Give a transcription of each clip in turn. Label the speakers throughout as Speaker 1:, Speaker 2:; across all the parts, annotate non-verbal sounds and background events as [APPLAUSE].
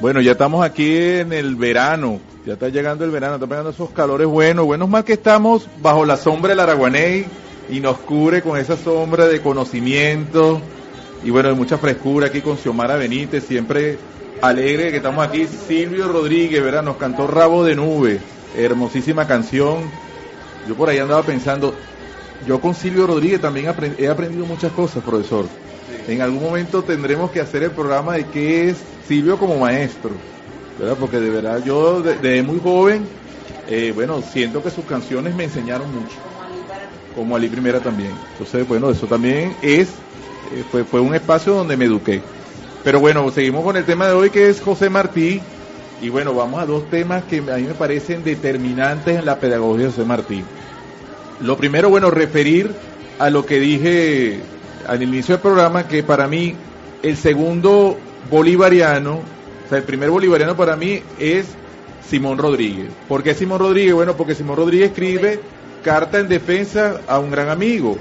Speaker 1: Bueno, ya estamos aquí en el verano, ya está llegando el verano, está pegando esos calores buenos, buenos más que estamos bajo la sombra del Araguaney y nos cubre con esa sombra de conocimiento y bueno, de mucha frescura aquí con Xiomara Benítez, siempre alegre que estamos aquí. Silvio Rodríguez, ¿verdad? Nos cantó Rabo de Nube, hermosísima canción. Yo por ahí andaba pensando, yo con Silvio Rodríguez también he aprendido muchas cosas, profesor. En algún momento tendremos que hacer el programa de qué es Silvio como maestro, ¿verdad? Porque de verdad yo desde muy joven, eh, bueno, siento que sus canciones me enseñaron mucho. Como Ali Primera también. Entonces, bueno, eso también es, eh, fue, fue un espacio donde me eduqué. Pero bueno, seguimos con el tema de hoy que es José Martí. Y bueno, vamos a dos temas que a mí me parecen determinantes en la pedagogía de José Martí. Lo primero, bueno, referir a lo que dije al inicio del programa, que para mí el segundo bolivariano, o sea, el primer bolivariano para mí es Simón Rodríguez. ¿Por qué Simón Rodríguez? Bueno, porque Simón Rodríguez escribe carta en defensa a un gran amigo,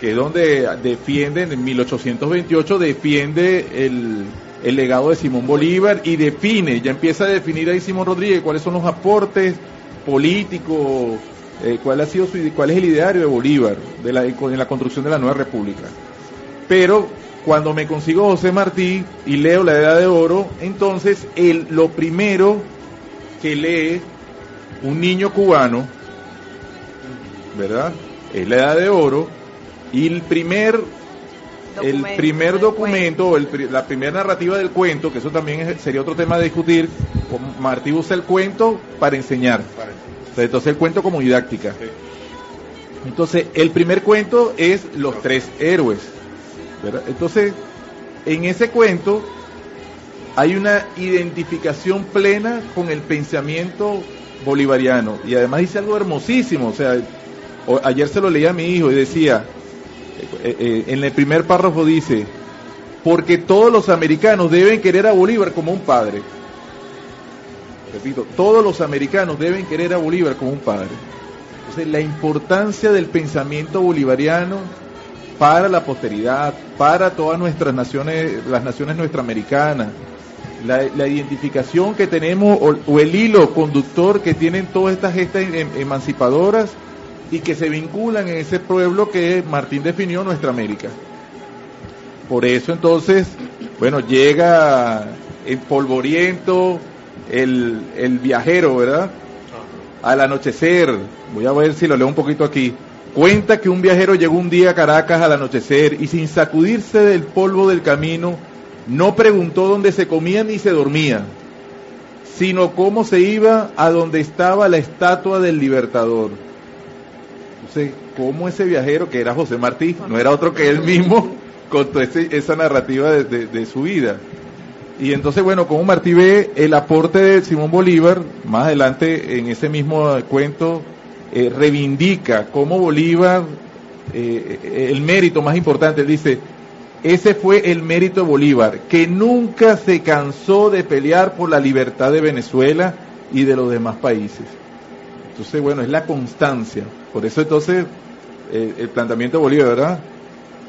Speaker 1: que es donde defiende, en 1828, defiende el, el legado de Simón Bolívar y define, ya empieza a definir ahí Simón Rodríguez cuáles son los aportes políticos, eh, cuál ha sido su, cuál es el ideario de Bolívar de la, en la construcción de la nueva república. Pero cuando me consigo José Martí y leo La Edad de Oro, entonces el, lo primero que lee un niño cubano, ¿verdad? Es La Edad de Oro y el primer el primer documento, el, la primera narrativa del cuento, que eso también sería otro tema de discutir, Martí usa el cuento para enseñar. Entonces el cuento como didáctica. Entonces el primer cuento es Los Tres Héroes. Entonces, en ese cuento hay una identificación plena con el pensamiento bolivariano. Y además dice algo hermosísimo. O sea, ayer se lo leía a mi hijo y decía, eh, eh, en el primer párrafo dice, porque todos los americanos deben querer a Bolívar como un padre. Repito, todos los americanos deben querer a Bolívar como un padre. Entonces, la importancia del pensamiento bolivariano para la posteridad, para todas nuestras naciones, las naciones nuestroamericanas, la, la identificación que tenemos o, el hilo conductor que tienen todas estas gestas em, emancipadoras y que se vinculan en ese pueblo que Martín definió nuestra América. Por eso entonces, bueno, llega el polvoriento, el, el viajero, ¿verdad? Al anochecer, voy a ver si lo leo un poquito aquí. Cuenta que un viajero llegó un día a Caracas al anochecer y sin sacudirse del polvo del camino, no preguntó dónde se comía ni se dormía, sino cómo se iba a donde estaba la estatua del Libertador. Entonces, cómo ese viajero, que era José Martí, no era otro que él mismo, [LAUGHS] contó esa narrativa de, su vida. Y entonces, bueno, como Martí ve el aporte de Simón Bolívar, más adelante en ese mismo cuento, eh, reivindica como Bolívar, eh, el mérito más importante, dice, ese fue el mérito de Bolívar, que nunca se cansó de pelear por la libertad de Venezuela y de los demás países. Entonces, bueno, es la constancia. Por eso entonces eh, el planteamiento de Bolívar, ¿verdad?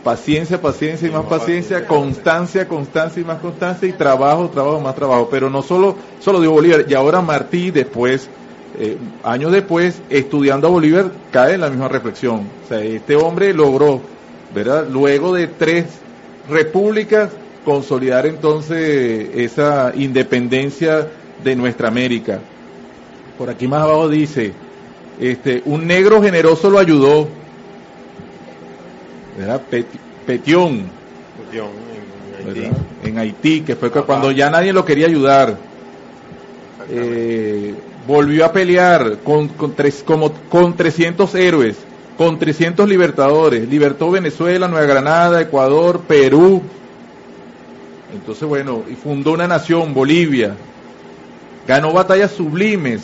Speaker 1: Paciencia, paciencia y más paciencia, constancia, constancia y más constancia y trabajo, trabajo, más trabajo. Pero no solo, solo digo Bolívar, y ahora Martí después eh, años después, estudiando a Bolívar, cae en la misma reflexión. O sea, este hombre logró, ¿verdad? Luego de tres repúblicas, consolidar entonces esa independencia de nuestra América. Por aquí más abajo dice, este, un negro generoso lo ayudó, ¿verdad? Petión, en, Haití. en Haití, que fue cuando ya nadie lo quería ayudar. Eh, volvió a pelear con, con, tres, como, con 300 héroes, con 300 libertadores, libertó Venezuela, Nueva Granada, Ecuador, Perú. Entonces, bueno, y fundó una nación, Bolivia. Ganó batallas sublimes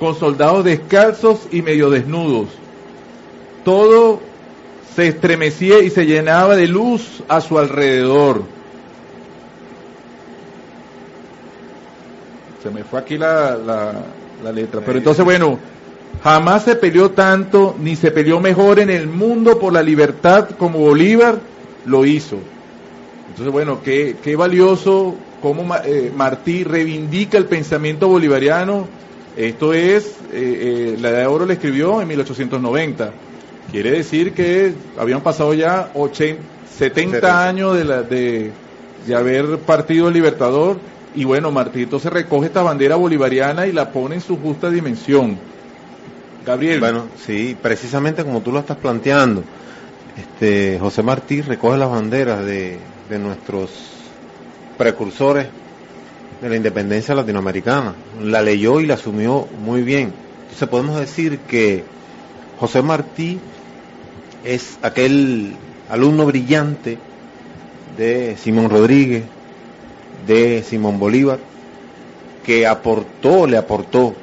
Speaker 1: con soldados descalzos y medio desnudos. Todo se estremecía y se llenaba de luz a su alrededor se me fue aquí la, la, letra. Pero entonces, bueno, jamás se peleó tanto ni se peleó mejor en el mundo por la libertad como Bolívar lo hizo. Entonces, bueno, qué, qué valioso cómo eh, Martí reivindica el pensamiento bolivariano. Esto es, eh, la edad de oro le escribió en 1890. Quiere decir que habían pasado ya 80, 70 años de, la, de, de haber partido el Libertador y bueno, Martí entonces recoge esta bandera bolivariana y la pone en su justa dimensión. Gabriel.
Speaker 2: Bueno, sí, precisamente como tú lo estás planteando, este, José Martí recoge las banderas de, de nuestros precursores de la independencia latinoamericana. La leyó y la asumió muy bien. Entonces podemos decir que José Martí es aquel alumno brillante de Simón Rodríguez, de Simón Bolívar, que aportó, le aportó,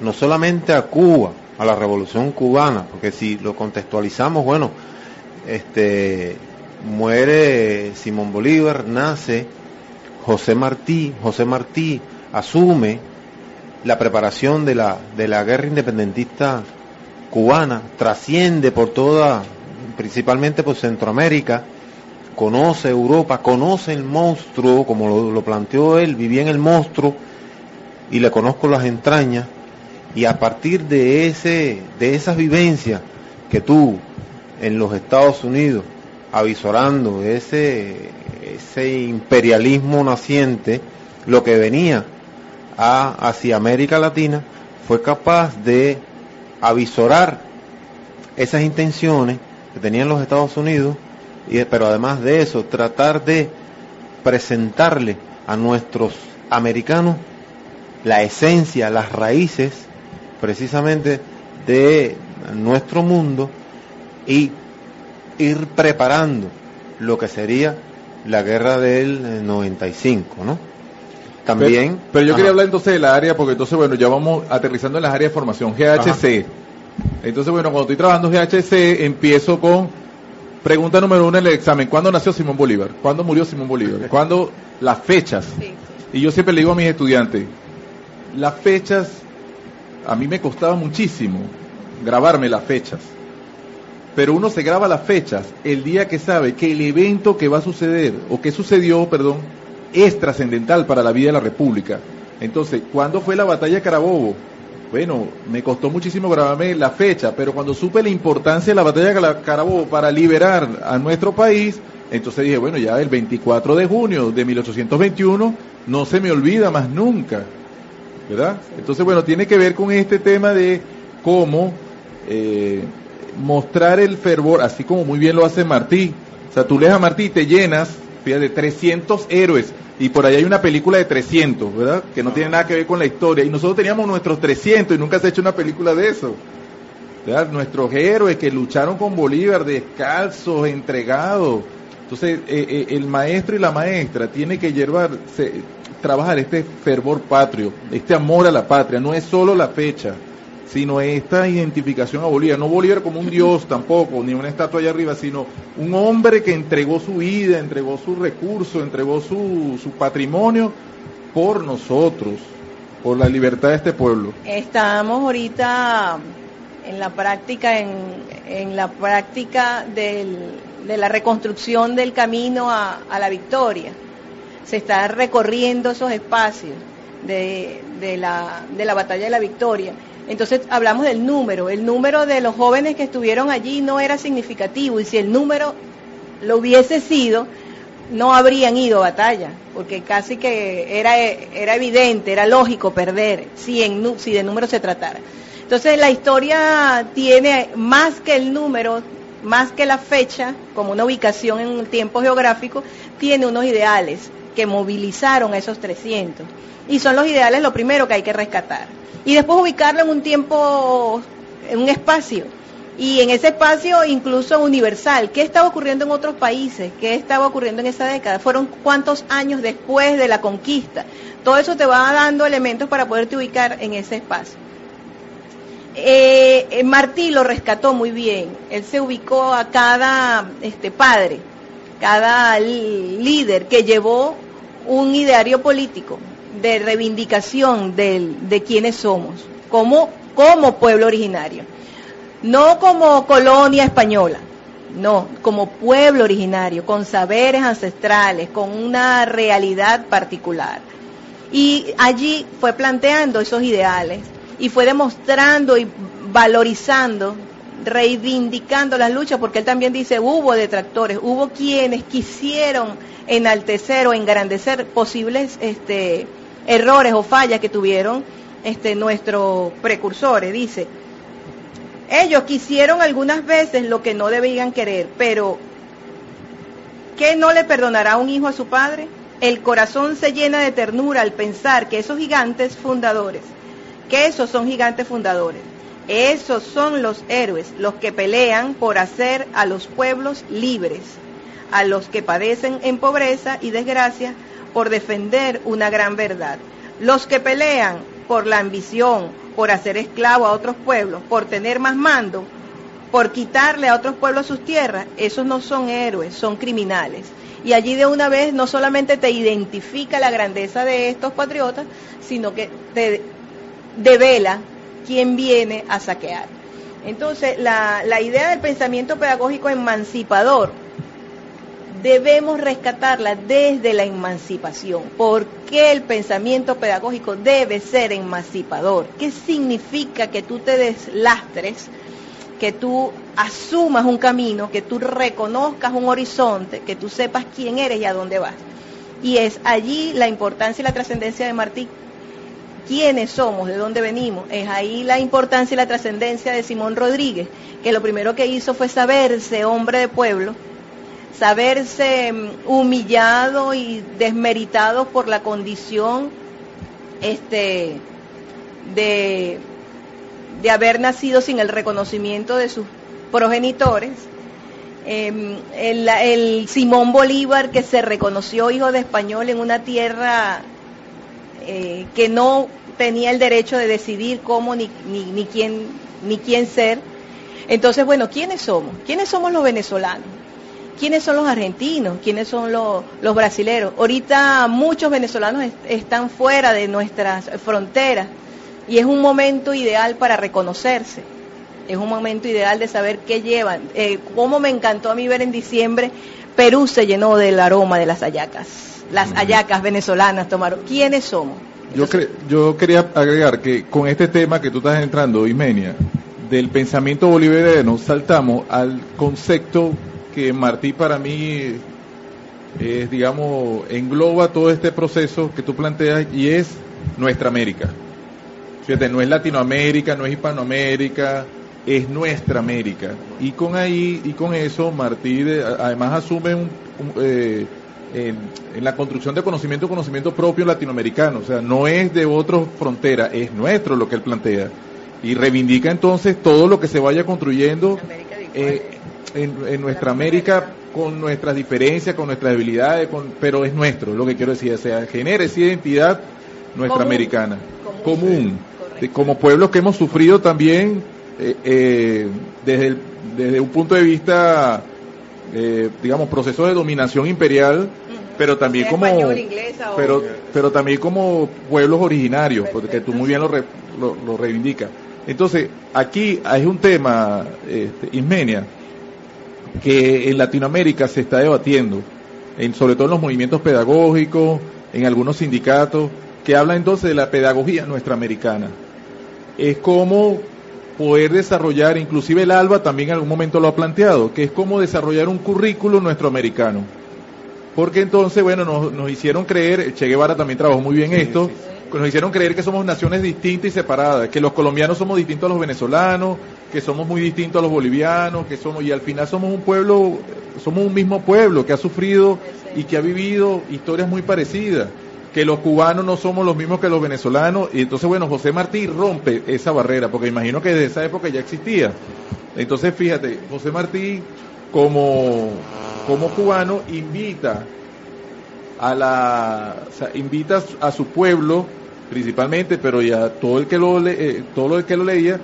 Speaker 2: no solamente a Cuba, a la revolución cubana, porque si lo contextualizamos, bueno, este muere Simón Bolívar, nace José Martí, José Martí asume la preparación de la, de la guerra independentista cubana, trasciende por toda, principalmente por Centroamérica, conoce Europa, conoce el monstruo, como lo, planteó él, vivía en el monstruo y le conozco las entrañas, y a partir de ese, de esas vivencias que tú en los Estados Unidos, avisorando ese, ese imperialismo naciente, lo que venía a, hacia América Latina, fue capaz de avisorar esas intenciones que tenían los Estados Unidos y, pero además de eso, tratar de presentarle a nuestros americanos la esencia, las raíces precisamente de nuestro mundo y ir preparando lo que sería la guerra del 95, ¿no?
Speaker 1: También. Pero, pero yo ajá. quería hablar entonces de la área, porque entonces, bueno, ya vamos aterrizando en las áreas de formación, GHC. Ajá. Entonces, bueno, cuando estoy trabajando GHC, empiezo con Pregunta número uno en el examen. ¿Cuándo nació Simón Bolívar? ¿Cuándo murió Simón Bolívar? [LAUGHS] ¿Cuándo? Las fechas. Sí. Y yo siempre le digo a mis estudiantes, las fechas, a mí me costaba muchísimo grabarme las fechas. Pero uno se graba las fechas el día que sabe que el evento que va a suceder, o que sucedió, perdón, es trascendental para la vida de la República. Entonces, ¿cuándo fue la batalla de Carabobo? Bueno, me costó muchísimo grabarme la fecha, pero cuando supe la importancia de la batalla de Carabobo para liberar a nuestro país, entonces dije, bueno, ya el 24 de junio de 1821 no se me olvida más nunca, ¿verdad? Entonces, bueno, tiene que ver con este tema de cómo eh, mostrar el fervor, así como muy bien lo hace Martí. O sea, tú lees a Martí y te llenas, fíjate, 300 héroes y por ahí hay una película de 300, ¿verdad? Que no tiene nada que ver con la historia. Y nosotros teníamos nuestros 300 y nunca se ha hecho una película de eso. ¿verdad? Nuestros héroes que lucharon con Bolívar descalzos, entregados. Entonces, eh, eh, el maestro y la maestra tiene que llevar, se, trabajar este fervor patrio, este amor a la patria. No es solo la fecha, sino esta identificación a Bolívar. No Bolívar como un dios tampoco, ni una estatua allá arriba, sino un hombre que entregó su vida, entregó sus recursos, entregó su, su patrimonio por nosotros, por la libertad de este pueblo.
Speaker 3: Estamos ahorita en la práctica, en, en la práctica del, de la reconstrucción del camino a, a la victoria. Se está recorriendo esos espacios de, de, la, de la batalla de la victoria entonces hablamos del número. El número de los jóvenes que estuvieron allí no era significativo y si el número lo hubiese sido, no habrían ido a batalla, porque casi que era, era evidente, era lógico perder si, en, si de número se tratara. Entonces la historia tiene más que el número, más que la fecha, como una ubicación en un tiempo geográfico, tiene unos ideales que movilizaron a esos 300. Y son los ideales lo primero que hay que rescatar y después ubicarlo en un tiempo, en un espacio. Y en ese espacio incluso universal, ¿qué estaba ocurriendo en otros países? ¿Qué estaba ocurriendo en esa década? ¿Fueron cuántos años después de la conquista? Todo eso te va dando elementos para poderte ubicar en ese espacio. Eh, Martí lo rescató muy bien. Él se ubicó a cada este, padre, cada líder que llevó un ideario político, de reivindicación del, de quienes somos, como, como pueblo originario, no como colonia española, No, como pueblo originario, con saberes ancestrales, con una realidad particular. Y allí fue planteando esos ideales y fue demostrando y valorizando, reivindicando las luchas, porque él también dice, hubo detractores, hubo quienes quisieron enaltecer o engrandecer posibles este, errores o fallas que tuvieron este, nuestros precursores. Dice, ellos quisieron algunas veces lo que no debían querer, pero ¿qué no le perdonará un hijo a su padre? El corazón se llena de ternura al pensar que esos gigantes fundadores, que esos son gigantes fundadores, esos son los héroes, los que pelean por hacer a los pueblos libres, a los que padecen en pobreza y desgracia por defender una gran verdad, los que pelean por la ambición, por hacer esclavo a otros pueblos, por tener más mando, por quitarle a otros pueblos sus tierras, esos no son héroes, son criminales. Y allí de una vez no solamente te identifica la grandeza de estos patriotas, sino que te devela quién viene a saquear. Entonces, la, la idea del pensamiento pedagógico emancipador debemos rescatarla desde la emancipación. ¿Por qué el pensamiento pedagógico debe ser emancipador? ¿Qué significa que tú te deslastres, que tú asumas un camino, que tú reconozcas un horizonte, que tú sepas quién eres y a dónde vas? Y es allí la importancia y la trascendencia de Martí. ¿Quiénes somos? ¿De dónde venimos? Es ahí la importancia y la trascendencia de Simón Rodríguez, que lo primero que hizo fue saberse hombre de pueblo, saberse mm, humillado y desmeritado por la condición este de, de haber nacido sin el reconocimiento de sus progenitores. Em, el, Simón Bolívar que se reconoció hijo de español en una tierra eh, que no tenía el derecho de decidir cómo ni, ni, quién, ni quién ser. Entonces, bueno, ¿quiénes somos? ¿Quiénes somos los venezolanos? quiénes son los argentinos, quiénes son los, los brasileros. Ahorita muchos venezolanos están fuera de nuestras fronteras y es un momento ideal para reconocerse. Es un momento ideal de saber qué llevan. Eh, como me encantó a mí ver en diciembre, Perú se llenó del aroma de las ayacas. Las ayacas venezolanas tomaron. ¿Quiénes somos?
Speaker 1: yo, yo quería agregar que con este tema que tú estás entrando, Ismenia, del pensamiento bolivariano, saltamos al concepto que Martí para mí es, digamos, engloba todo este proceso que tú planteas y es nuestra América. Fíjate, no es Latinoamérica, no es Hispanoamérica, es nuestra América. Y con ahí y con eso Martí además asume un, eh, en, la construcción de conocimiento, conocimiento propio latinoamericano. O sea, no es de otra frontera, es nuestro lo que él plantea. Y reivindica entonces todo lo que se vaya construyendo en, nuestra América con nuestras diferencias, con nuestras debilidades, con, pero es nuestro, lo que quiero decir, o sea, genera esa identidad nuestra americana, común, como pueblos que hemos sufrido también eh, eh, desde, desde un punto de vista, eh, digamos, proceso de dominación imperial, pero también como pero pero también como pueblos originarios porque tú muy bien lo, lo, lo reivindicas. Entonces aquí hay un tema este, Ismenia que en Latinoamérica se está debatiendo, en, sobre todo en los movimientos pedagógicos, en algunos sindicatos, que habla entonces de la pedagogía nuestra americana. Es como poder desarrollar, inclusive el ALBA también en algún momento lo ha planteado, que es como desarrollar un currículo nuestro americano. Porque entonces, bueno, nos, nos hicieron creer, Che Guevara también trabajó muy bien esto, nos hicieron creer que somos naciones distintas y separadas, que los colombianos somos distintos a los venezolanos, que somos muy distintos a los bolivianos, que somos, y al final somos un pueblo, somos un mismo pueblo que ha sufrido y que ha vivido historias muy parecidas, que los cubanos no somos los mismos que los venezolanos, y entonces bueno, José Martí rompe esa barrera, porque imagino que desde esa época ya existía. Entonces fíjate, José Martí como, como cubano invita a la, invita a su pueblo principalmente, pero ya todo el que lo eh, todo el que lo leía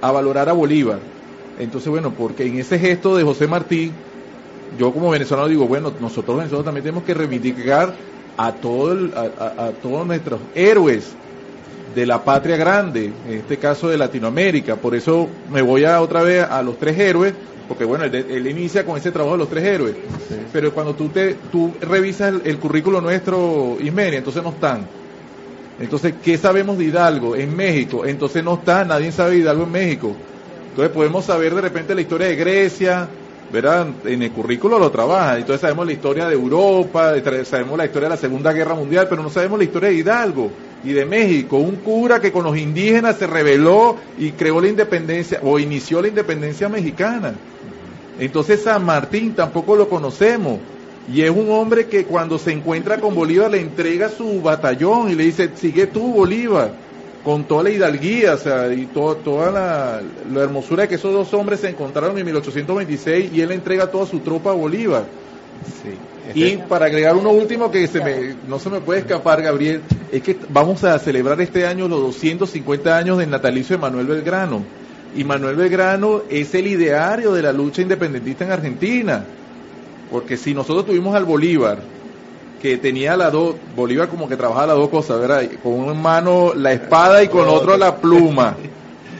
Speaker 1: a valorar a Bolívar. Entonces, bueno, porque en ese gesto de José Martí, yo como venezolano digo, bueno, nosotros venezolanos también tenemos que reivindicar a, todo a, todos nuestros héroes de la patria grande, en este caso de Latinoamérica. Por eso me voy a otra vez a los tres héroes, porque bueno, él, inicia con ese trabajo de los tres héroes. Pero cuando tú te tú revisas el, currículo nuestro, Ismenia, entonces no están. Entonces, ¿qué sabemos de Hidalgo en México? Entonces no está, nadie sabe de Hidalgo en México. Entonces podemos saber de repente la historia de Grecia, ¿verdad? En el currículo lo trabaja. Entonces sabemos la historia de Europa, sabemos la historia de la Segunda Guerra Mundial, pero no sabemos la historia de Hidalgo y de México. Un cura que con los indígenas se rebeló y creó la independencia o inició la independencia mexicana. Entonces San Martín tampoco lo conocemos. Y es un hombre que cuando se encuentra con Bolívar le entrega su batallón y le dice, sigue tú Bolívar, con toda la hidalguía, o sea, y toda la, hermosura de que esos dos hombres se encontraron en 1826 y él entrega toda su tropa a Bolívar. Y este- para agregar uno último que se me, no se me puede escapar, Gabriel, es que vamos a celebrar este año los 250 años del natalicio de Manuel Belgrano. Y Manuel Belgrano es el ideario de la lucha independentista en Argentina. Porque si nosotros tuvimos al Bolívar, que tenía las dos, Bolívar como que trabajaba las dos cosas, ¿verdad? Con una mano la espada y con otro la pluma. [LAUGHS]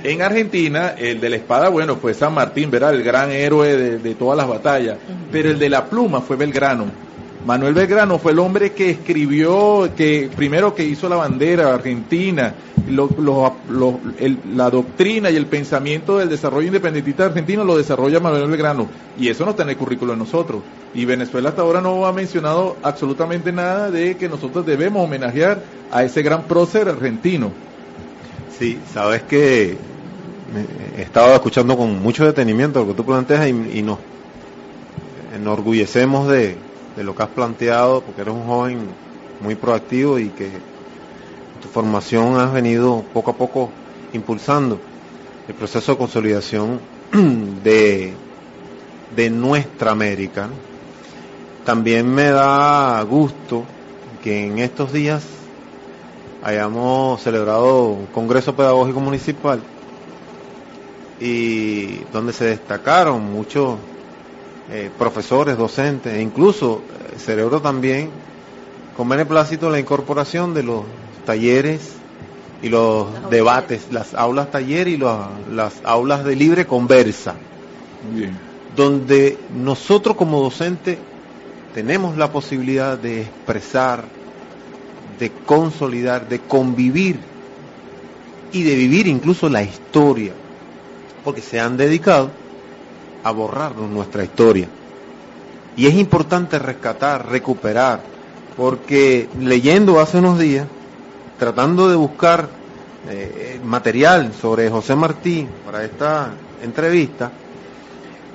Speaker 1: En Argentina, el de la espada, bueno, fue San Martín, ¿verdad? El gran héroe de, de todas las batallas. Pero el de la pluma fue Belgrano. Manuel Belgrano fue el hombre que escribió, que primero que hizo la bandera argentina, la doctrina y el pensamiento del desarrollo independentista argentino lo desarrolla Manuel Belgrano. Y eso no está en el currículo de nosotros. Y Venezuela hasta ahora no ha mencionado absolutamente nada de que nosotros debemos homenajear a ese gran prócer argentino.
Speaker 2: Sí, sabes que he estado escuchando con mucho detenimiento lo que tú planteas y nos enorgullecemos de, de lo que has planteado, porque eres un joven muy proactivo y que tu formación has venido poco a poco impulsando el proceso de consolidación [CLEARS THROAT] de, de nuestra América. También me da gusto que en estos días hayamos celebrado un Congreso Pedagógico Municipal y donde se destacaron muchos eh, profesores, docentes, e incluso eh, cerebro también con beneplácito la incorporación de los talleres y los debates, las aulas taller y las aulas de libre conversa, donde nosotros como docentes tenemos la posibilidad de expresar, de consolidar, de convivir y de vivir incluso la historia, porque se han dedicado a borrarnos nuestra historia. Y es importante rescatar, recuperar, porque leyendo hace unos días, tratando de buscar eh, material sobre José Martí para esta entrevista,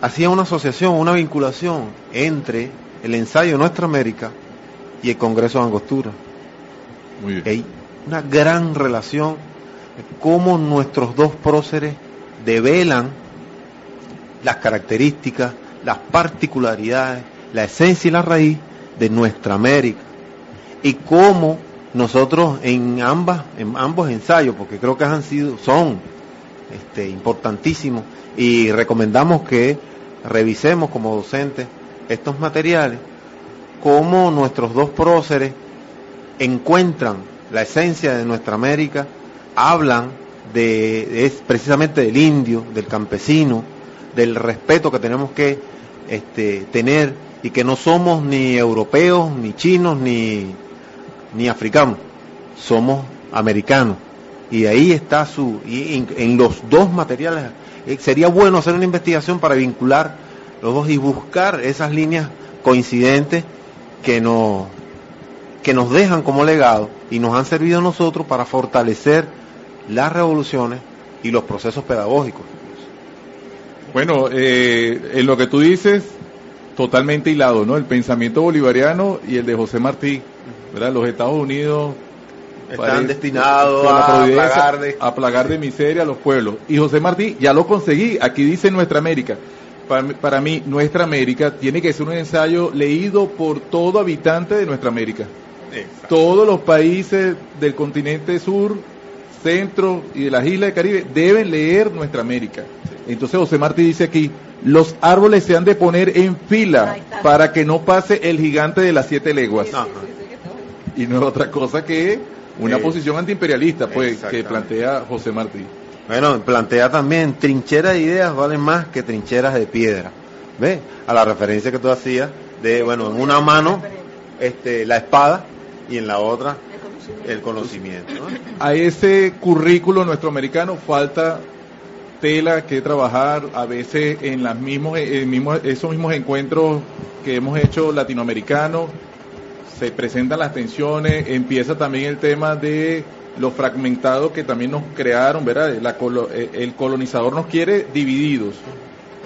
Speaker 2: hacía una asociación, una vinculación entre el ensayo Nuestra América y el Congreso de Angostura. Hay una gran relación, cómo nuestros dos próceres develan las características, las particularidades, la esencia y la raíz de nuestra América. Y cómo nosotros en ambas, en ambos ensayos, porque creo que han sido, son este, importantísimos, y recomendamos que revisemos como docentes estos materiales, cómo nuestros dos próceres encuentran la esencia de nuestra América, hablan de, es precisamente del indio, del campesino, del respeto que tenemos que este, tener y que no somos ni europeos, ni chinos, ni, ni africanos, somos americanos. Y ahí está su, y en, los dos materiales, eh, sería bueno hacer una investigación para vincular los dos y buscar esas líneas coincidentes que nos, que nos dejan como legado y nos han servido a nosotros para fortalecer las revoluciones y los procesos pedagógicos.
Speaker 1: Bueno, eh, en lo que tú dices, totalmente hilado, ¿no? El pensamiento bolivariano y el de José Martí, ¿verdad? Los Estados Unidos
Speaker 2: están destinados a,
Speaker 1: plagar de... a plagar de miseria a los pueblos. Y José Martí, ya lo conseguí, aquí dice Nuestra América. Para, mí, Nuestra América tiene que ser un ensayo leído por todo habitante de Nuestra América. Todos los países del continente sur, centro y de las islas del Caribe deben leer Nuestra América. Entonces José Martí dice aquí, los árboles se han de poner en fila para que no pase el gigante de las siete leguas. y no es otra cosa que una
Speaker 2: Eh,
Speaker 1: posición antiimperialista, pues, que plantea José Martí.
Speaker 2: Bueno, plantea también trincheras de ideas valen más que trincheras de piedra. ¿Ves? A la referencia que tú hacías de, bueno, en una mano este, la espada y en la otra el conocimiento. ¿no?
Speaker 1: A ese currículo nuestro americano falta tela que trabajar, a veces en las mismos, esos mismos encuentros que hemos hecho latinoamericanos, se presentan las tensiones, empieza también el tema de los fragmentados que también nos crearon, ¿verdad? Eh, el colonizador nos quiere divididos.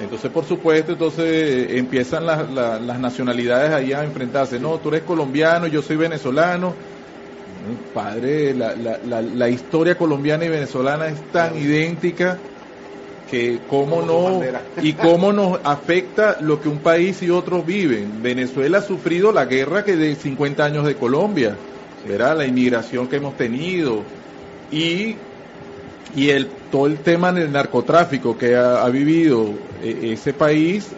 Speaker 1: Entonces, por supuesto, entonces eh, empiezan las nacionalidades ahí a enfrentarse. No, tú eres colombiano, yo soy venezolano. Padre, la, la, la, la historia colombiana y venezolana es tan idéntica que cómo no y cómo nos [LAUGHS] afecta lo que un país y otros viven. Venezuela ha sufrido la guerra que de 50 años de Colombia, ¿verdad? La inmigración que hemos tenido y y el todo el tema del narcotráfico que ha, ha vivido eh, ese país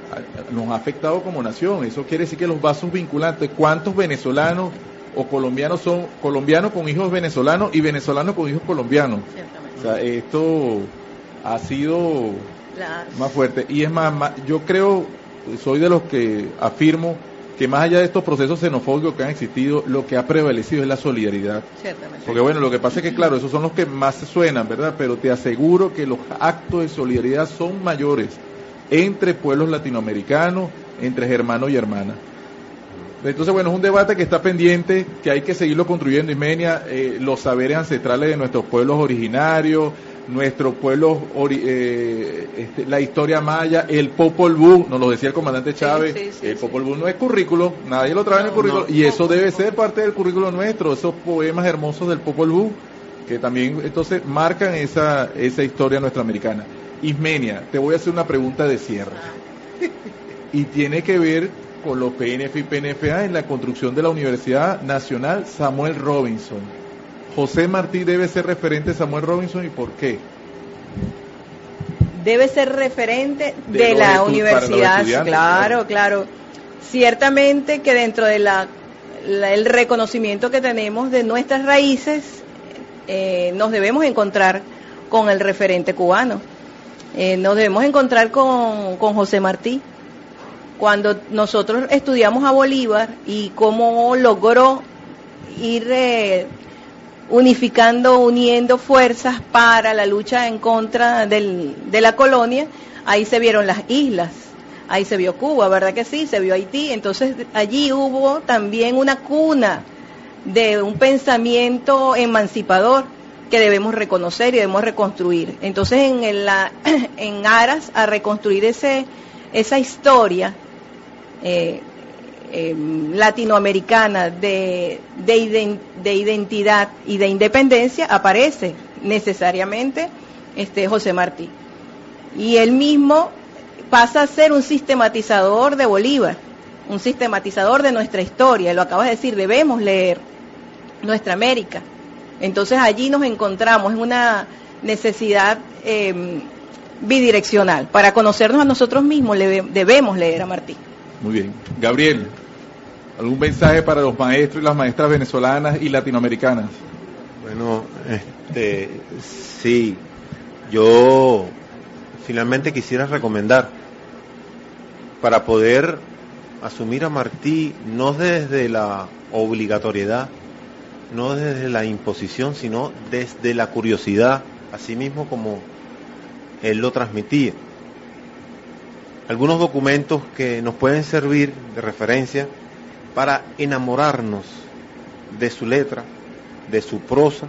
Speaker 1: nos ha afectado como nación. Eso quiere decir que los vasos vinculantes, ¿cuántos venezolanos o colombianos son colombianos con hijos venezolanos y venezolanos con hijos colombianos? O sea, esto ha sido
Speaker 3: Claro.
Speaker 1: más fuerte. Y es más, más- yo creo, soy de los que afirmo que más allá de estos procesos xenofóbicos que han existido, lo que ha prevalecido es la solidaridad.
Speaker 3: Ciertamente.
Speaker 1: Porque bueno, lo que pasa es que claro, esos son los que más suenan, ¿verdad? Pero te aseguro que los actos de solidaridad son mayores entre pueblos latinoamericanos, entre hermanos y hermanas. Entonces, bueno, es un debate que está pendiente, que hay que seguirlo construyendo, Ismenia, eh, los saberes ancestrales de nuestros pueblos originarios, nuestros pueblos, ori- eh, este, la historia maya, el Popol Vuh, nos lo decía el comandante Chávez,
Speaker 3: sí, sí,
Speaker 1: el. Popol Vuh no es currículo, nadie lo trae en el currículo,
Speaker 2: no.
Speaker 1: y eso debe ser parte del currículo nuestro, esos poemas hermosos del Popol Vuh, que también entonces marcan esa, esa historia nuestra americana. Ismenia, te voy a hacer una pregunta de cierre [LAUGHS] y tiene que ver con los PNF y PNFA en la construcción de la Universidad Nacional Samuel Robinson. José Martí debe ser referente de Samuel Robinson y por qué.
Speaker 3: debe ser referente
Speaker 1: De
Speaker 3: la universidad. Claro,
Speaker 1: claro.
Speaker 3: claro. Ciertamente que dentro de la, la- el reconocimiento que tenemos de nuestras raíces, eh, nos debemos encontrar con el referente cubano. Eh, nos debemos encontrar con, con José Martí. Cuando nosotros estudiamos a Bolívar y cómo logró ir eh, unificando, uniendo fuerzas para la lucha en contra del- de la colonia, ahí se vieron las islas, ahí se vio Cuba, ¿verdad que sí? Se vio Haití, entonces allí hubo también una cuna de un pensamiento emancipador que debemos reconocer y debemos reconstruir. Entonces, en, la, [CLEARS THROAT] en aras a reconstruir ese, esa historia, eh, eh, latinoamericana de, de, iden- de identidad y de independencia aparece necesariamente este José Martí. Y él mismo pasa a ser un sistematizador de Bolívar, un sistematizador de nuestra historia. Lo acabas de decir, debemos leer nuestra América. Entonces allí nos encontramos en una necesidad eh, bidireccional. Para conocernos a nosotros mismos debemos leer a Martí.
Speaker 1: Muy bien. Gabriel, ¿algún mensaje para los maestros y las maestras venezolanas y latinoamericanas?
Speaker 2: Bueno, este, sí, yo finalmente quisiera recomendar para poder asumir a Martí no desde la obligatoriedad, no desde la imposición, sino desde la curiosidad, así mismo como él lo transmitía. Algunos documentos que nos pueden servir de referencia para enamorarnos de su letra, de su prosa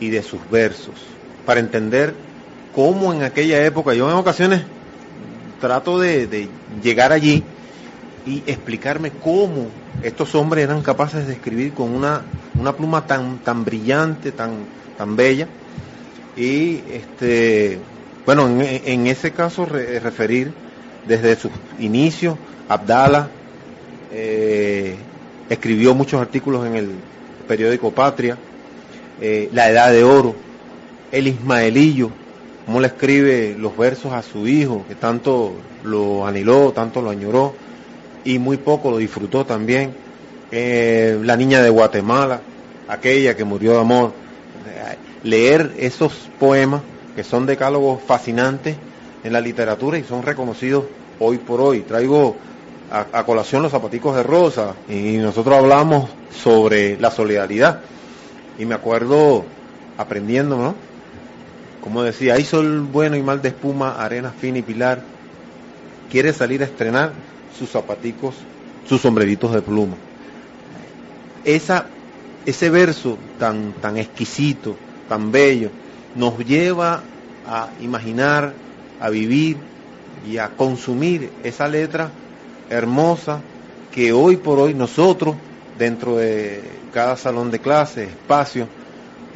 Speaker 2: y de sus versos, para entender cómo en aquella época, yo en ocasiones trato de, llegar allí y explicarme cómo estos hombres eran capaces de escribir con una, una pluma tan, tan brillante, tan, tan bella, y este, bueno, en, ese caso re- referir desde sus inicios, Abdala eh, escribió muchos artículos en el periódico Patria, eh, La Edad de Oro, el Ismaelillo, cómo le escribe los versos a su hijo, que tanto lo anheló, tanto lo añoró, y muy poco lo disfrutó también. Eh, la niña de Guatemala, aquella que murió de amor. leer esos poemas que son decálogos fascinantes en la literatura y son reconocidos hoy por hoy. Traigo a, colación los zapaticos de rosa y nosotros hablamos sobre la solidaridad y me acuerdo aprendiendo, ¿no? Como decía, hay sol bueno y mal de espuma, arena fina y pilar, quiere salir a estrenar sus zapaticos, sus sombreritos de pluma. Esa, ese verso tan, tan exquisito, tan bello, nos lleva a imaginar, a vivir y a consumir esa letra hermosa que hoy por hoy nosotros, dentro de cada salón de clase, espacio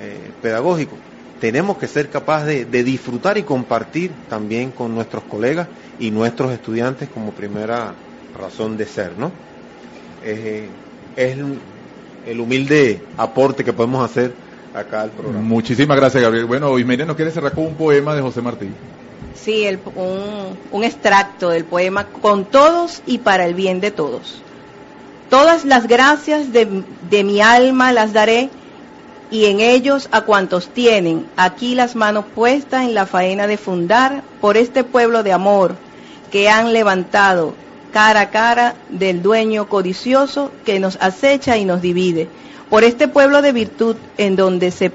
Speaker 2: eh, pedagógico, tenemos que ser capaces de, disfrutar y compartir también con nuestros colegas y nuestros estudiantes como primera razón de ser, ¿no? Eh, es el humilde aporte que podemos hacer acá al programa.
Speaker 1: Muchísimas gracias, Gabriel. Bueno, Ismeria nos quiere cerrar con un poema de José Martín.
Speaker 3: Sí, el, un, extracto del poema Con todos y para el bien de todos. Todas las gracias de, de mi alma las daré y en ellos a cuantos tienen aquí las manos puestas en la faena de fundar por este pueblo de amor que han levantado cara a cara del dueño codicioso que nos acecha y nos divide, por este pueblo de virtud en donde se,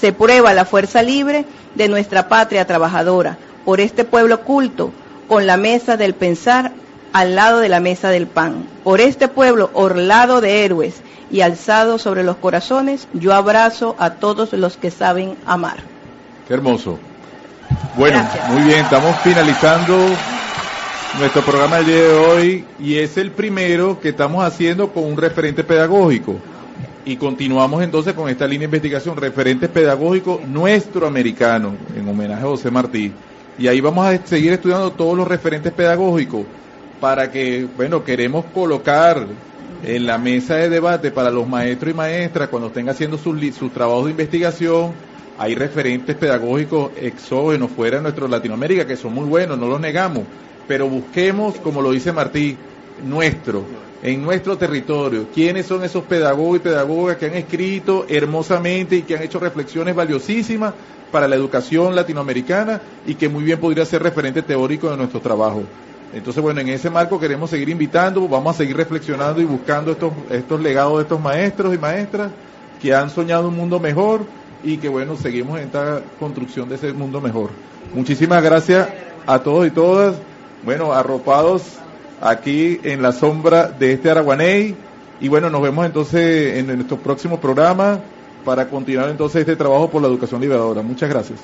Speaker 3: se prueba la fuerza libre de nuestra patria trabajadora, por este pueblo culto, con la mesa del pensar al lado de la mesa del pan, por este pueblo orlado de héroes y alzado sobre los corazones, yo abrazo a todos los que saben amar.
Speaker 1: Qué hermoso. Bueno, muy bien, estamos finalizando nuestro programa del día de hoy y es el primero que estamos haciendo con un referente pedagógico. Y continuamos entonces con esta línea de investigación, referentes pedagógicos nuestro americano, en homenaje a José Martí. Y ahí vamos a seguir estudiando todos los referentes pedagógicos para que, bueno, queremos colocar en la mesa de debate para los maestros y maestras cuando estén haciendo sus, sus trabajos de investigación. Hay referentes pedagógicos exógenos fuera de nuestra Latinoamérica que son muy buenos, no los negamos, pero busquemos, como lo dice Martí, nuestro, en nuestro territorio, quiénes son esos pedagogos y pedagogas que han escrito hermosamente y que han hecho reflexiones valiosísimas para la educación latinoamericana y que muy bien podría ser referente teórico de nuestro trabajo. Entonces, bueno, en ese marco queremos seguir invitando, vamos a seguir reflexionando y buscando estos, estos legados de estos maestros y maestras que han soñado un mundo mejor y que, bueno, seguimos en esta construcción de ese mundo mejor. Muchísimas gracias a todos y todas, bueno, arropados aquí en la sombra de este Araguaney y bueno, nos vemos entonces en nuestro próximo programa para continuar entonces este trabajo por la educación liberadora. Muchas gracias.